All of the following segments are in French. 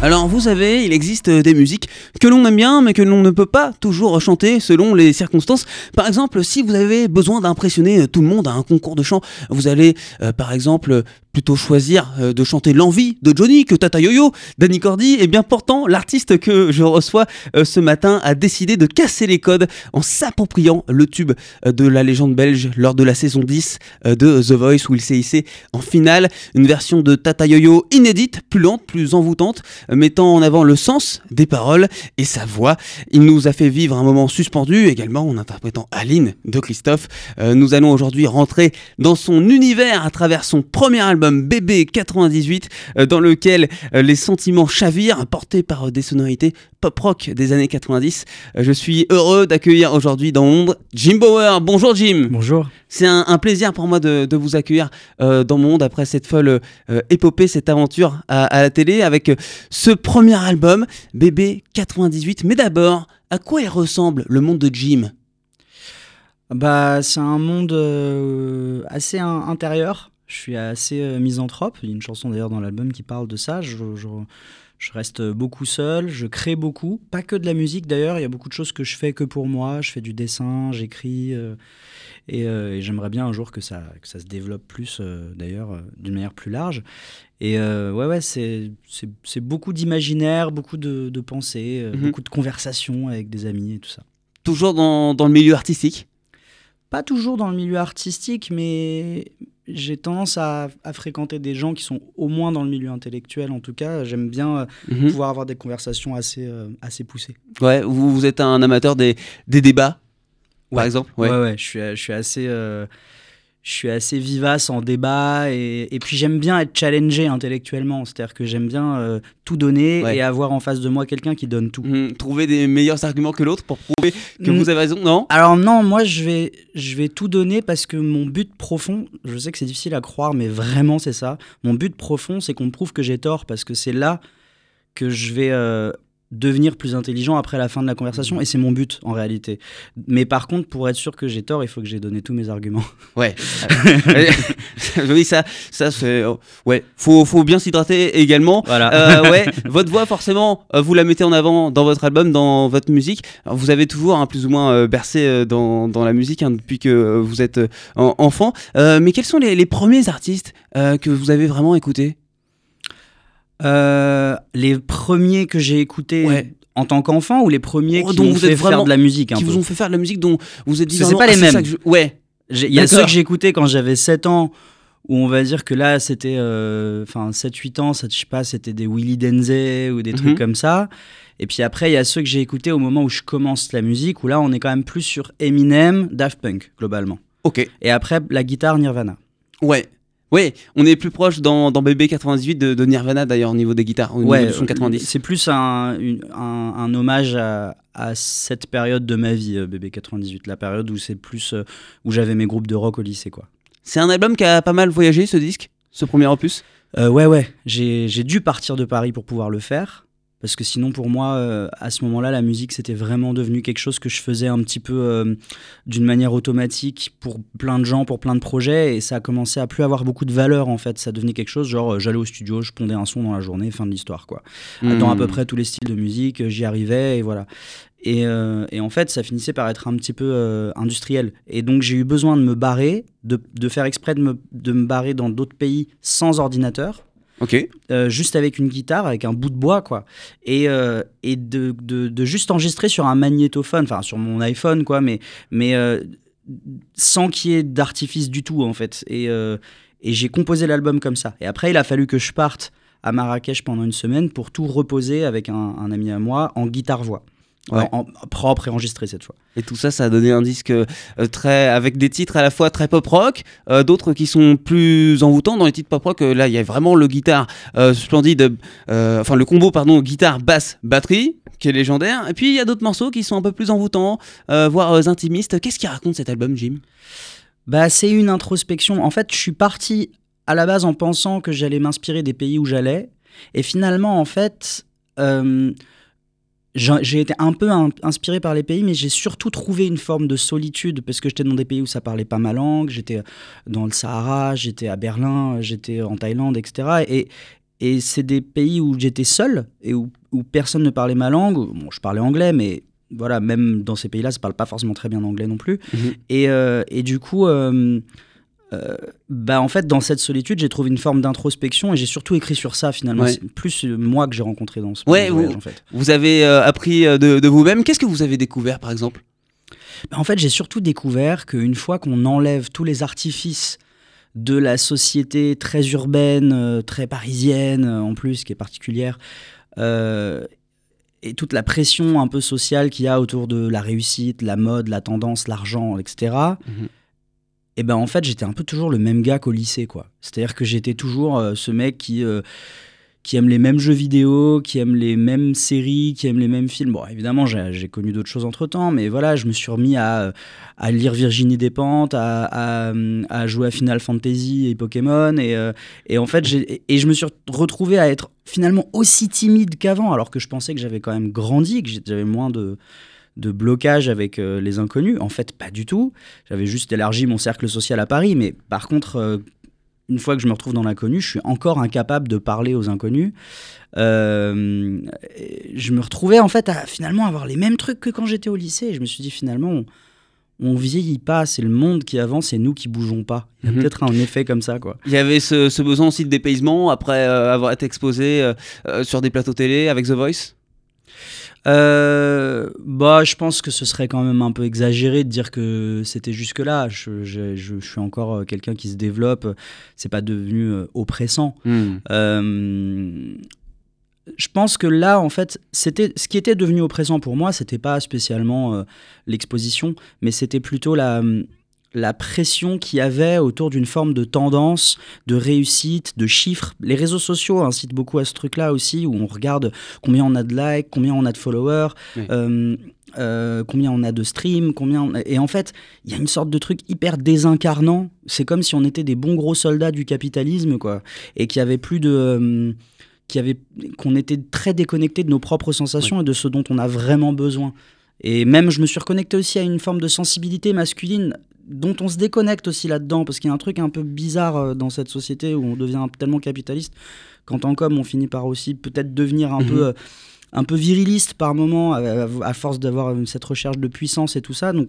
Alors vous savez, il existe des musiques que l'on aime bien mais que l'on ne peut pas toujours chanter selon les circonstances. Par exemple, si vous avez besoin d'impressionner tout le monde à un concours de chant, vous allez euh, par exemple plutôt choisir euh, de chanter l'envie de Johnny que Tata Yo-Yo, Danny Cordy. Et bien pourtant, l'artiste que je reçois euh, ce matin a décidé de casser les codes en s'appropriant le tube de la légende belge lors de la saison 10 de The Voice où il s'est hissé en finale. Une version de Tata Yo-Yo inédite, plus lente, plus envoûtante mettant en avant le sens des paroles et sa voix. Il nous a fait vivre un moment suspendu également en interprétant Aline de Christophe. Euh, nous allons aujourd'hui rentrer dans son univers à travers son premier album Bébé 98 euh, dans lequel euh, les sentiments chavirent portés par des sonorités pop rock des années 90. je suis heureux d'accueillir aujourd'hui dans l'ombre Jim Bauer. Bonjour Jim. Bonjour. C'est un, plaisir pour moi de, vous accueillir dans mon monde après cette folle épopée, cette aventure à, à la télé avec ce premier album, Bébé 98. Mais d'abord, à quoi il ressemble le monde de Jim? Bah, C'est un monde euh, assez intérieur. Je suis assez euh, misanthrope. Il y a une chanson d'ailleurs dans l'album qui parle de ça. Reste beaucoup seul, je crée beaucoup. Pas que de la musique d'ailleurs, il y a beaucoup de choses que je fais que pour moi. Je fais du dessin, j'écris. Euh, et, j'aimerais bien un jour que ça, que ça se développe plus, d'ailleurs, d'une manière plus large. Et euh, ouais, ouais, c'est, c'est, beaucoup d'imaginaire, beaucoup de, de pensées, euh, mhm. beaucoup de conversations avec des amis et tout ça. Toujours dans, dans, le milieu artistique? Pas toujours dans le milieu artistique, mais j'ai tendance à, à, fréquenter des gens qui sont au moins dans le milieu intellectuel. En tout cas, j'aime bien euh, mhm. pouvoir avoir des conversations assez, assez poussées. Ouais, vous, vous êtes un amateur des, des débats, par exemple? Ouais, ouais, je, suis, je suis assez je suis assez vivace en débat et, puis j'aime bien être challengé intellectuellement. C'est-à-dire que j'aime bien euh, tout donner et avoir en face de moi quelqu'un qui donne tout. Mmh, trouver des meilleurs arguments que l'autre pour prouver que vous avez raison, non? Alors non, moi je vais, je vais tout donner parce que mon but profond, je sais que c'est difficile à croire, mais vraiment c'est ça. Mon but profond, c'est qu'on me prouve que j'ai tort parce que c'est là que je vais euh, devenir plus intelligent après la fin de la conversation et c'est mon but en réalité. Mais par contre, pour être sûr que j'ai tort, il faut que j'ai donné tous mes arguments. Ouais. oui, ça, ça c'est. Oh, ouais, faut, faut bien s'hydrater également. Voilà. Euh, ouais, votre voix, forcément, euh, vous la mettez en avant dans votre album, dans votre musique. vous avez toujours un plus ou moins euh, bercé dans, dans, la musique hein, depuis que vous êtes enfant. mais quels sont les, les premiers artistes que vous avez vraiment écoutés? Euh, les premiers que j'ai écoutés en tant qu'enfant ou les premiers oh, qui m'ont fait faire de la musique Qui vous ont fait faire de la musique dont vous êtes dit C'est pas les mêmes. Ouais. Il y a ceux que j'ai écoutés quand j'avais 7 ans où on va dire que là c'était euh, enfin 7 8 ans, ça je sais pas, c'était des Willy Denze ou des trucs mhm. comme ça. Et puis après il y a ceux que j'ai écoutés au moment où je commence la musique où là on est quand même plus sur Eminem, Daft Punk globalement. OK. Et après la guitare Nirvana. Ouais. Oui, on est plus proche dans, dans BB 98 de, Nirvana d'ailleurs au niveau des guitares, au ouais, niveau 90. C'est plus un, un, hommage à, cette période de ma vie, euh, BB 98, la période où c'est plus euh, où j'avais mes groupes de rock au lycée quoi. C'est un album qui a pas mal voyagé ce disque, ce premier opus? Euh, ouais ouais, j'ai dû partir de Paris pour pouvoir le faire. Parce que sinon, pour moi, euh, à ce moment-là, la musique, c'était vraiment devenu quelque chose que je faisais un petit peu euh, d'une manière automatique pour plein de gens, pour plein de projets. Et ça a commencé à plus avoir beaucoup de valeur, en fait. Ça devenait quelque chose, genre, euh, j'allais au studio, je pondais un son dans la journée, fin de l'histoire, quoi. Dans à peu hmm. près tous les styles de musique, j'y arrivais, et voilà. Et, et, en fait, ça finissait par être un petit peu industriel. Et donc, j'ai eu besoin de me barrer, de, de faire exprès de me, de me barrer dans d'autres pays sans ordinateur Ok. Euh, juste avec une guitare, avec un bout de bois, quoi. Et, euh, et de, de, juste enregistrer sur un magnétophone, enfin sur mon iPhone, quoi, mais, mais euh, sans qu'il y ait d'artifice du tout, en fait. Et, et j'ai composé l'album comme ça. Et après, il a fallu que je parte à Marrakech pendant une semaine pour tout reposer avec un ami à moi en guitare-voix en, propre et enregistré cette fois. Et tout ça, ça a donné un disque euh, très avec des titres à la fois très pop rock, euh, d'autres qui sont plus envoûtants. Dans les titres pop rock, euh, là, il y a vraiment le guitare splendide, enfin le combo pardon, guitare, basse, batterie, qui est légendaire. Et puis il y a d'autres morceaux qui sont un peu plus envoûtants, voire intimistes. Qu'est-ce qui raconte cet album, Jim? Bah, c'est une introspection. En fait, je suis parti à la base en pensant que j'allais m'inspirer des pays où j'allais, et finalement, en fait j'ai été un peu inspiré par les pays, mais j'ai surtout trouvé une forme de solitude parce que j'étais dans des pays où ça parlait pas ma langue. J'étais dans le Sahara, j'étais à Berlin, j'étais en Thaïlande, etc. Et, et c'est des pays où j'étais seul et où, où, personne ne parlait ma langue. Bon, je parlais anglais, mais voilà, même dans ces pays-là, ça parle pas forcément très bien anglais non plus. Et, euh, et, du coup, euh, euh, bah en fait, dans cette solitude, j'ai trouvé une forme d'introspection et j'ai surtout écrit sur ça finalement. Ouais. C'est plus moi que j'ai rencontré dans ce Ouais, voyage, vous- en fait. Vous avez euh, appris euh, de, de vous-même. Qu'est-ce que vous avez découvert, par exemple? Bah, en fait, j'ai surtout découvert qu'une fois qu'on enlève tous les artifices de la société très urbaine, euh, très parisienne euh, en plus, qui est particulière, euh, et toute la pression un peu sociale qu'il y a autour de la réussite, la mode, la tendance, l'argent, etc. Et ben en fait, j'étais un peu toujours le même gars qu'au lycée, quoi. C'est-à-dire que j'étais toujours euh, ce mec qui euh, qui aime les mêmes jeux vidéo, qui aime les mêmes séries, qui aime les mêmes films. Bon, évidemment, j'ai connu d'autres choses entre temps, mais voilà, je me suis remis à, à lire Virginie Despentes, à, à, jouer à Final Fantasy et Pokémon, et, euh, et en fait, et je me suis retrouvé à être finalement aussi timide qu'avant, alors que je pensais que j'avais quand même grandi, que j'avais moins de de blocage avec euh, les inconnus. En fait, pas du tout. J'avais juste élargi mon cercle social à Paris, mais par contre, euh, une fois que je me retrouve dans l'inconnu, je suis encore incapable de parler aux inconnus. Euh, je me retrouvais en fait à finalement avoir les mêmes trucs que quand j'étais au lycée. Et je me suis dit finalement, on, on vieillit pas, c'est le monde qui avance et nous qui bougeons pas. Il y a Mhm. peut-être un effet comme ça, quoi. Il y avait ce, ce besoin aussi de dépaysement après avoir été exposé sur des plateaux télé avec The Voice? Euh, bah, je pense que ce serait quand même un peu exagéré de dire que c'était jusque là. Je, je- je- je suis encore euh, quelqu'un qui se développe. C'est pas devenu euh, oppressant. Hmm. Euh, je pense que là, en fait, c'était ce qui était devenu oppressant pour moi, c'était pas spécialement euh, l'exposition, mais c'était plutôt la, la pression qu'il y avait autour d'une forme de tendance, de réussite, de chiffres. Les réseaux sociaux incitent beaucoup à ce truc-là aussi, où on regarde combien on a de likes, combien on a de followers. Oui. euh, euh, combien on a de streams, combien on a- et en fait il y a une sorte de truc hyper désincarnant. C'est comme si on était des bons gros soldats du capitalisme quoi, et qu'il y avait plus de euh, qu'il avait qu'on était très déconnecté de nos propres sensations et de ce dont on a vraiment besoin. Et même je me suis reconnecté aussi à une forme de sensibilité masculine dont on se déconnecte aussi là-dedans parce qu'il y a un truc un peu bizarre euh, dans cette société où on devient tellement capitaliste qu'en tant qu'homme on finit par aussi peut-être devenir un Mhm. peu euh, un peu viriliste par moment à, force d'avoir euh, cette recherche de puissance et tout ça donc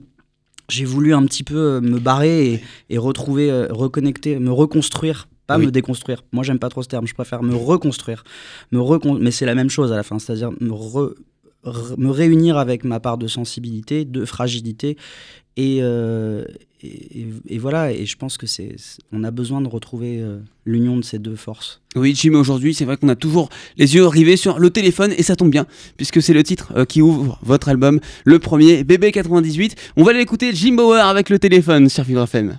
j'ai voulu un petit peu me barrer et, et retrouver reconnecter me reconstruire pas Oui. me déconstruire moi j'aime pas trop ce terme je préfère me reconstruire me recon- mais c'est la même chose à la fin c'est-à-dire me re- re- me réunir avec ma part de sensibilité, de fragilité. Et, euh, et, voilà, et je pense que c'est, on a besoin de retrouver euh, l'union de ces deux forces. Oui, Jim, aujourd'hui, c'est vrai qu'on a toujours les yeux rivés sur le téléphone et ça tombe bien, puisque c'est le titre euh, qui ouvre votre album, le premier, Bébé 98. On va aller écouter Jim Bauer avec le téléphone sur Vivre FM.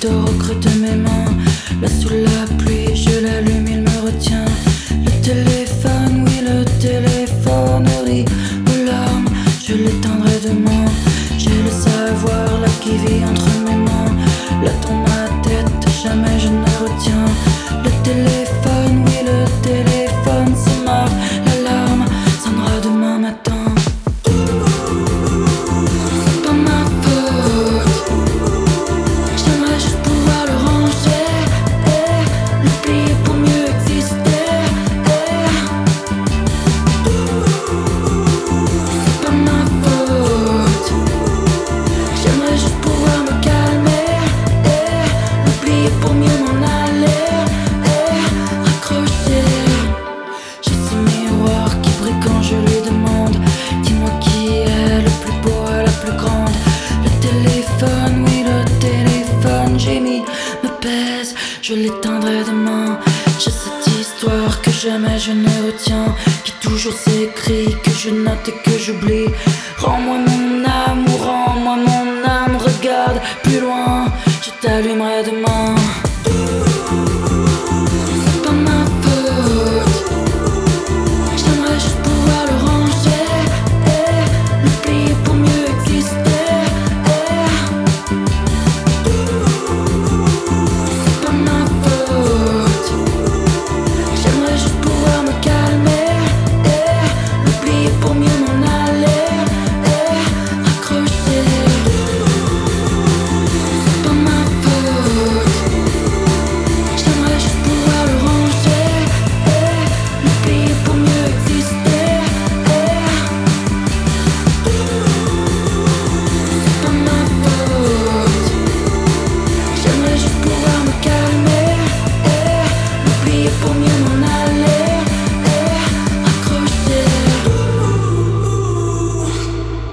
Creux de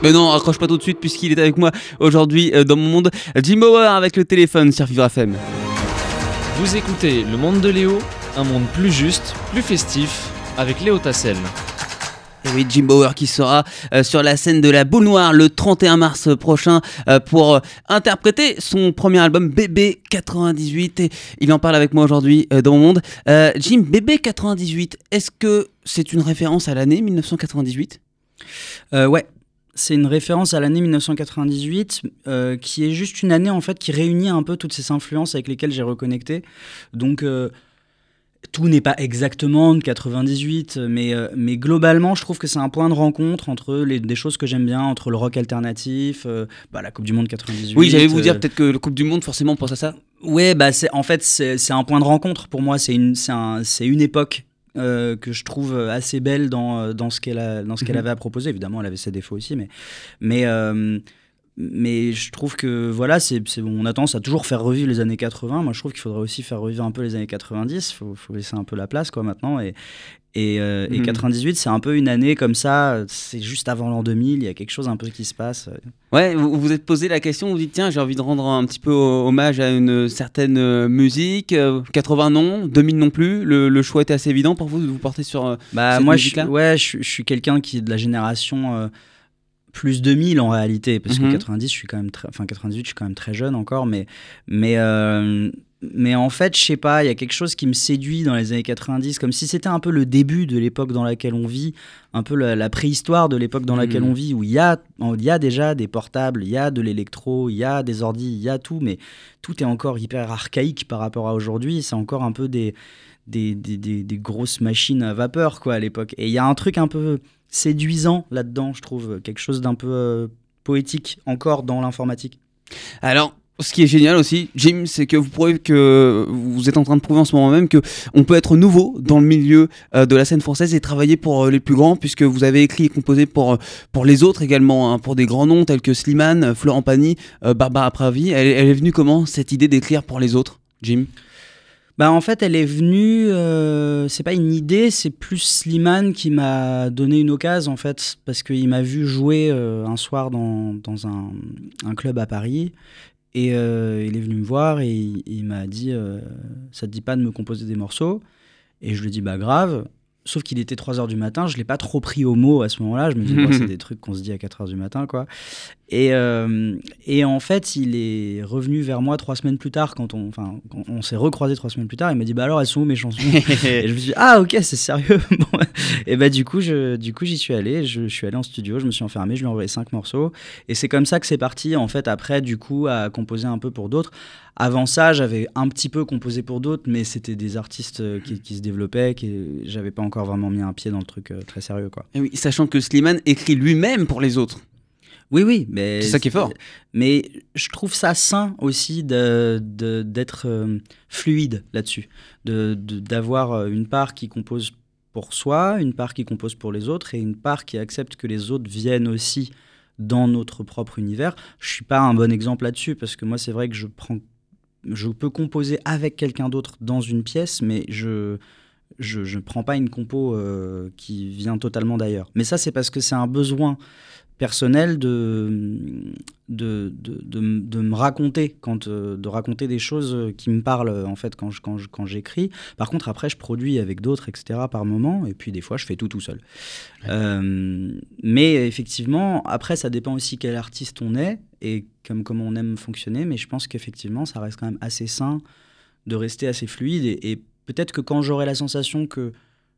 Mais non, accroche pas tout de suite puisqu'il est avec moi aujourd'hui euh, dans mon monde. Jim Bauer avec le téléphone sur Vivre FM. Vous écoutez Le Monde de Léo, un monde plus juste, plus festif, avec Léo Tassel. Et oui, Jim Bauer qui sera euh, sur la scène de la Boule Noire le 31 mars prochain euh, pour euh, interpréter son premier album Bébé 98. Et il en parle avec moi aujourd'hui dans mon monde. Euh, Jim, Bébé 98, est-ce que c'est une référence à l'année 1998 Euh, ouais, c'est une référence à l'année 1998, euh, qui est juste une année en fait qui réunit un peu toutes ces influences avec lesquelles j'ai reconnecté. Donc euh, tout n'est pas exactement de 98, mais, euh, mais globalement, je trouve que c'est un point de rencontre entre les, des choses que j'aime bien, entre le rock alternatif, bah, la Coupe du Monde 98. Oui, j'allais vous dire peut-être que le Coupe du Monde, forcément, on pense à ça. Ouais, bah c'est en fait c'est un point de rencontre pour moi. C'est une un, c'est une époque euh, que je trouve assez belle dans euh, dans ce qu'elle Mhm. avait à proposer. Évidemment, elle avait ses défauts aussi, mais mais euh, mais je trouve que voilà, c'est on a tendance à toujours faire revivre les années 80. Moi, je trouve qu'il faudrait aussi faire revivre un peu les années 90. Faut faut laisser un peu la place quoi maintenant et et, euh, et Mhm. 98, c'est un peu une année comme ça. C'est juste avant l'an 2000. Il y a quelque chose un peu qui se passe. Ouais, vous vous êtes posé la question, vous dites tiens, j'ai envie de rendre un petit peu ho- hommage à une certaine euh, musique. euh, 80 non, 2000 non plus. Le, le choix était assez évident pour vous de vous porter sur. euh, Bah cette moi, je, ouais, je, suis- je suis quelqu'un qui est de la génération euh, plus 2000 en réalité, parce Mhm. que 90, je suis quand même très, enfin 98, je suis quand même très jeune encore, mais mais euh, mais en fait, je sais pas, il y a quelque chose qui me séduit dans les années 90, comme si c'était un peu le début de l'époque dans laquelle on vit, un peu la, la préhistoire de l'époque dans laquelle Mhm. on vit, où il y a il y a déjà des portables, il y a de l'électro, il y a des ordis, il y a tout, mais tout est encore hyper archaïque par rapport à aujourd'hui. C'est encore un peu des des, des, des- grosses machines à vapeur quoi à l'époque. Et il y a un truc un peu séduisant là-dedans, je trouve, quelque chose d'un peu euh, poétique encore dans l'informatique. Alors. Ce qui est génial aussi, Jim, c'est que vous prouvez que vous êtes en train de prouver en ce moment même que on peut être nouveau dans le milieu euh, de la scène française et travailler pour euh, les plus grands, puisque vous avez écrit et composé pour pour les autres également, hein, pour des grands noms tels que Slimane, Florent Pagny, euh, Barbara Pravi. Elle est venue comment cette idée d'écrire pour les autres, Jim? Bah en fait, elle est venue. euh, c'est pas une idée, c'est plus Slimane qui m'a donné une occasion en fait, parce qu'il m'a vu jouer euh, un soir dans, dans un, un club à Paris. Et euh, il est venu me voir et il, il m'a dit Ça te dit pas de me composer des morceaux? Et je lui ai dit Bah grave. Sauf qu'il était 3h du matin, je l'ai pas trop pris au mot à ce moment-là. Je me dis, bon, c'est des trucs qu'on se dit à 4h du matin, quoi. Et, euh, et en fait, il est revenu vers moi trois semaines plus tard, quand on, enfin, on s'est recroisé trois semaines plus tard. Il m'a dit, bah alors, elles sont où mes chansons? Et je me suis dit, ah ok, c'est sérieux. Bon, et bah du coup, je, du coup, j'y suis allé. Je, je suis allé en studio, je me suis enfermé, je lui ai envoyé cinq morceaux. Et c'est comme ça que c'est parti. En fait, après, du coup, à composer un peu pour d'autres. Avant ça, j'avais un petit peu composé pour d'autres, mais c'était des artistes euh, qui, qui se développaient, qui j'avais pas encore vraiment mis un pied dans le truc euh, très sérieux, quoi. Et oui, sachant que Slimane écrit lui-même pour les autres. Oui, oui, mais C'est ça qui est fort. Mais je trouve ça sain aussi de- de- d'être euh, fluide là-dessus, de- de- d'avoir euh, une part qui compose pour soi, une part qui compose pour les autres et une part qui accepte que les autres viennent aussi dans notre propre univers. Je suis pas un bon exemple là-dessus parce que moi c'est vrai que je prends, je peux composer avec quelqu'un d'autre dans une pièce, mais je je ne prends pas une compo euh, qui vient totalement d'ailleurs. Mais ça c'est parce que c'est un besoin personnel de, de, de, de, de me raconter, quand, euh, de raconter des choses qui me parlent euh, en fait quand, je, quand, je- quand j'écris. Par contre, après, je produis avec d'autres, etc. par moment, et puis des fois, je fais tout tout seul. Euh, mais effectivement, après, ça dépend aussi quel artiste on est et comme, comment on aime fonctionner, mais je pense qu'effectivement, ça reste quand même assez sain de rester assez fluide. Et, et peut-être que quand j'aurai la sensation que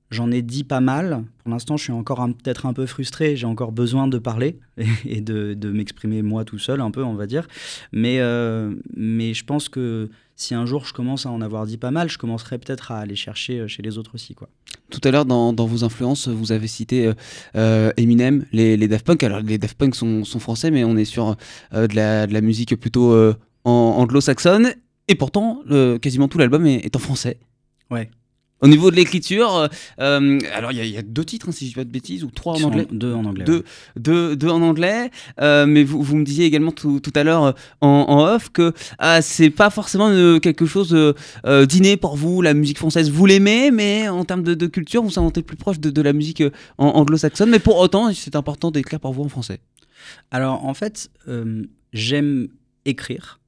J'en ai dit pas mal. Pour l'instant, je suis encore peut-être un peu frustré. J'ai encore besoin de parler et de, de m'exprimer moi tout seul, un peu, on va dire. Mais, euh, mais je pense que si un jour je commence à en avoir dit pas mal, je commencerai peut-être à aller chercher euh, chez les autres aussi. Quoi. Tout à l'heure, dans, dans vos influences, vous avez cité euh, Eminem, les, les Daft Punk. Alors, les Daft Punk sont, sont français, mais on est sur euh, de, la, de la musique plutôt anglo-saxonne. Et pourtant, quasiment tout l'album est, est en français. Ouais. Au niveau de l'écriture, euh, euh, alors il y, a- il y a deux titres, hein, si je dis pas de bêtises, ou trois en anglais. Deux en anglais. Deux, ouais. deux, deux en anglais, euh, mais vous, vous me disiez également tout, tout à l'heure en, en off que ah, c'est pas forcément euh, quelque chose d'inné pour vous, la musique française. Vous l'aimez, mais en termes de, de culture, vous vous sentez plus proche de, de la musique anglo-saxonne. Mais pour autant, c'est important d'écrire pour vous en français. Alors en fait, j'aime écrire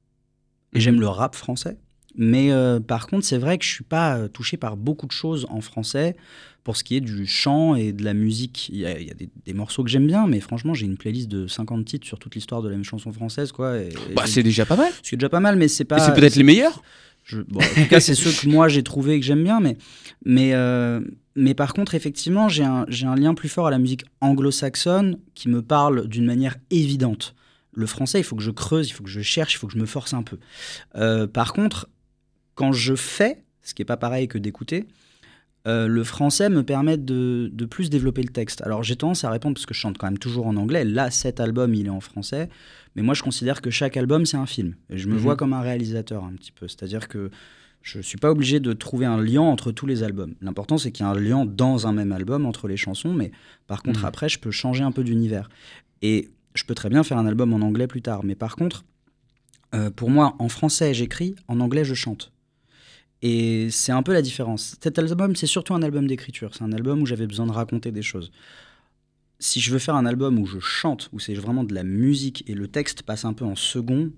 et Mhm. j'aime le rap français. Mais euh, par contre, c'est vrai que je suis pas euh, touché par beaucoup de choses en français pour ce qui est du chant et de la musique. Il y a, il y a des, des morceaux que j'aime bien, mais franchement, j'ai une playlist de 50 titres sur toute l'histoire de la chanson française. Quoi, et- et Bah, c'est déjà pas mal. ce qui est déjà pas mal, mais c'est pas. Et c'est peut-être les meilleurs. je- bon, en tout cas, c'est ceux que moi j'ai trouvé et que j'aime bien, mais, mais, euh, mais par contre, effectivement, j'ai un, j'ai un lien plus fort à la musique anglo-saxonne qui me parle d'une manière évidente. Le français, il faut que je creuse, il faut que je cherche, il faut que je me force un peu. Euh, par contre, quand je fais, ce qui n'est pas pareil que d'écouter, euh, le français me permet de, de plus développer le texte. Alors j'ai tendance à répondre parce que je chante quand même toujours en anglais. Là, cet album, il est en français. Mais moi, je considère que chaque album, c'est un film. Et je me Mhm. vois comme un réalisateur un petit peu. C'est-à-dire que je ne suis pas obligé de trouver un lien entre tous les albums. L'important, c'est qu'il y ait un lien dans un même album entre les chansons. Mais par contre, Mhm. après, je peux changer un peu d'univers. Et je peux très bien faire un album en anglais plus tard. Mais par contre, euh, pour moi, en français, j'écris, en anglais, je chante. Et c'est un peu la différence. Cet album, c'est surtout un album d'écriture. C'est un album où j'avais besoin de raconter des choses. Si je veux faire un album où je chante, où c'est vraiment de la musique et le texte passe un peu en second,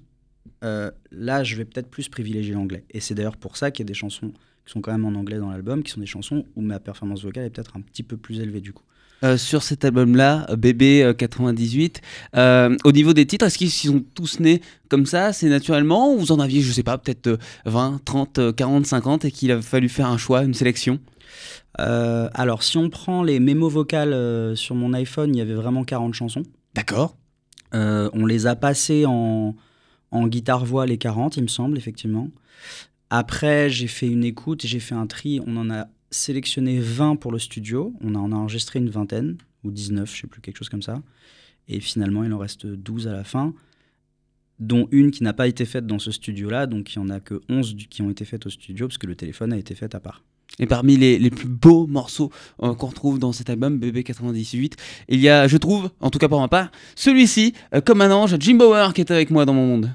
euh, là, je vais peut-être plus privilégier l'anglais. Et c'est d'ailleurs pour ça qu'il y a des chansons qui sont quand même en anglais dans l'album, qui sont des chansons où ma performance vocale est peut-être un petit peu plus élevée du coup. Euh, sur cet album-là, euh, Bébé euh, 98, euh, au niveau des titres, est-ce qu'ils sont tous nés comme ça, c'est naturellement, ou vous en aviez, je sais pas, peut-être euh, 20, 30, euh, 40, 50, et qu'il a fallu faire un choix, une sélection? Euh, alors, si on prend les mémos vocales euh, sur mon iPhone, il y avait vraiment 40 chansons. D'accord. Euh, on les a passées en, en guitare-voix, les 40, il me semble, effectivement. Après, j'ai fait une écoute, j'ai fait un tri. On en a sélectionné 20 pour le studio. On en a enregistré une vingtaine, ou 19, je sais plus, quelque chose comme ça. Et finalement, il en reste 12 à la fin, dont une qui n'a pas été faite dans ce studio-là. Donc, il n'y en a que 11 du- qui ont été faites au studio, parce que le téléphone a été fait à part. Et parmi les, les plus beaux morceaux euh, qu'on retrouve dans cet album, Bébé 98, il y a, je trouve, en tout cas pour ma part, celui-ci, euh, comme un ange, Jim Bauer, qui est avec moi dans mon monde.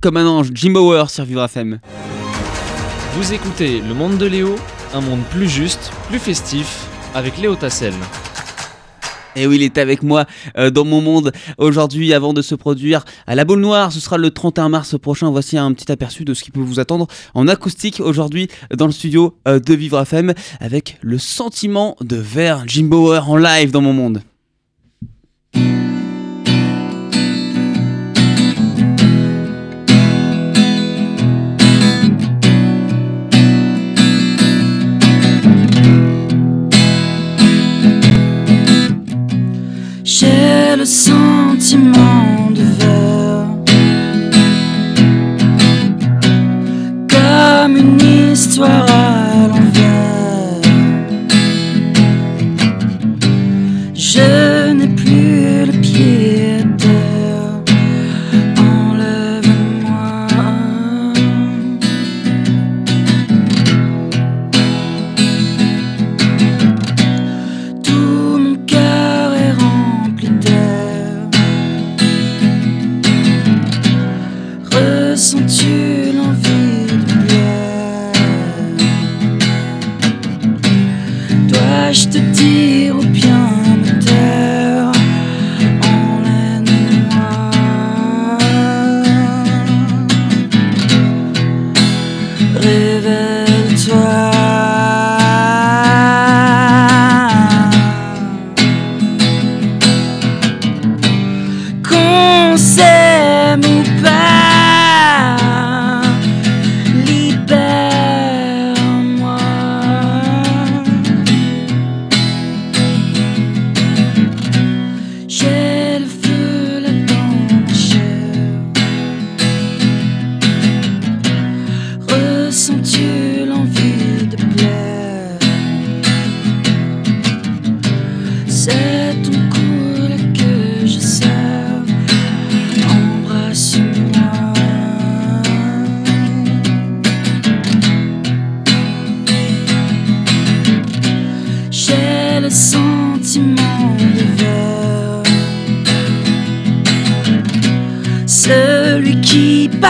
Comme un ange, Jim Bauer sur Vivre FM. Vous écoutez Le Monde de Léo, un monde plus juste, plus festif, avec Léo Tassel. Et oui, il est avec moi euh, dans mon monde aujourd'hui avant de se produire à la boule noire. Ce sera le 31 mars prochain. Voici un petit aperçu de ce qui peut vous attendre en acoustique aujourd'hui dans le studio euh, de Vivre FM avec le sentiment de verre Jim Bauer en live dans mon monde. Le sentiment de verre river.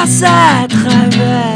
Passe à travers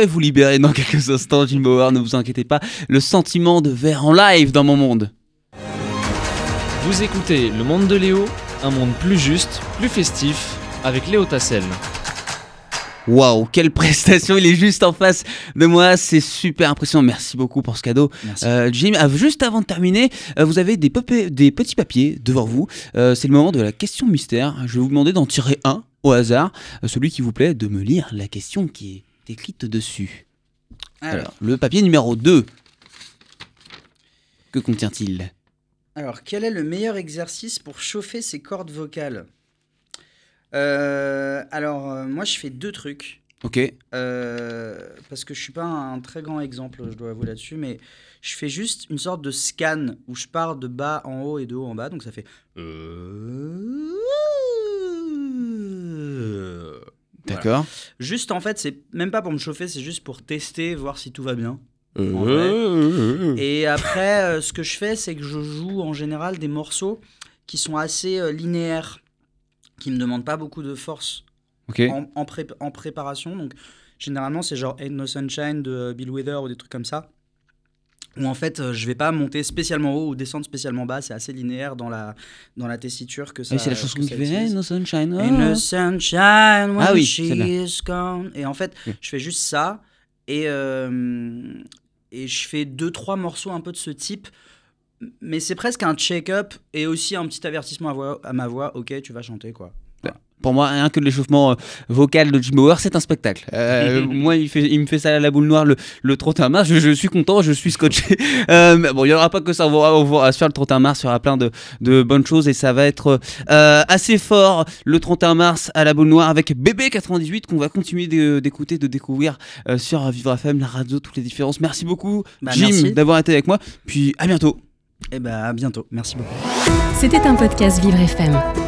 vais vous libérer dans quelques instants, Jim Bauer, ne vous inquiétez pas. Le sentiment de verre en live dans mon monde. Vous écoutez Le Monde de Léo, un monde plus juste, plus festif, avec Léo Tassel. Waouh, quelle prestation, il est juste en face de moi, c'est super impressionnant. Merci beaucoup pour ce cadeau. Merci. Euh, Jim, ah, juste avant de terminer, euh, vous avez des, petits papiers devant vous. Euh, c'est le moment de la question mystère. Je vais vous demander d'en tirer un au hasard, celui qui vous plaît, de me lire la question qui est écrite dessus. Alors, le papier numéro 2. Que contient-il? Alors, quel est le meilleur exercice pour chauffer ses cordes vocales? Euh, Alors, euh, moi, je fais deux trucs. Ok. Euh, parce que je suis pas un très grand exemple, je dois avouer là-dessus, mais je fais juste une sorte de scan où je pars de bas en haut et de haut en bas, donc ça fait. Voilà. D'accord. Juste en fait, c'est même pas pour me chauffer, c'est juste pour tester, voir si tout va bien. En vrai. Et après, euh, ce que je fais, c'est que je joue en général des morceaux qui sont assez euh, linéaires, qui me demandent pas beaucoup de force en, en pré- en préparation. Donc, généralement, c'est genre Ain't No Sunshine de euh, Bill Wither ou des trucs comme ça. Où en fait euh, je vais pas monter spécialement haut ou descendre spécialement bas, c'est assez linéaire dans la, dans la tessiture que ça. Ah, c'est la chanson que qui fait No Sunshine. oh. In the sunshine when Ah oui, she celle-là. is gone. Et en fait, Oui. je fais juste ça et, euh, et je fais deux trois morceaux un peu de ce type. Mais c'est presque un check-up et aussi un petit avertissement à, voix- à ma voix. Ok, tu vas chanter quoi. Pour moi, rien que l'échauffement euh, vocal de Jim Bauer, c'est un spectacle. Euh, moi, il, fait, il me fait ça à la boule noire le, le 31 mars. Je, je suis content, je suis scotché. Euh, mais bon, il n'y aura pas que ça. On va, on va se faire le 31 mars. Il y aura plein de, de bonnes choses et ça va être euh, assez fort le 31 mars à la boule noire avec BB98 qu'on va continuer d'écouter, de découvrir euh, sur Vivre FM, la radio, toutes les différences. Merci beaucoup, Bah, Jim, d'avoir été avec moi. Puis à bientôt. Et ben à bientôt. Merci beaucoup. C'était un podcast Vivre FM.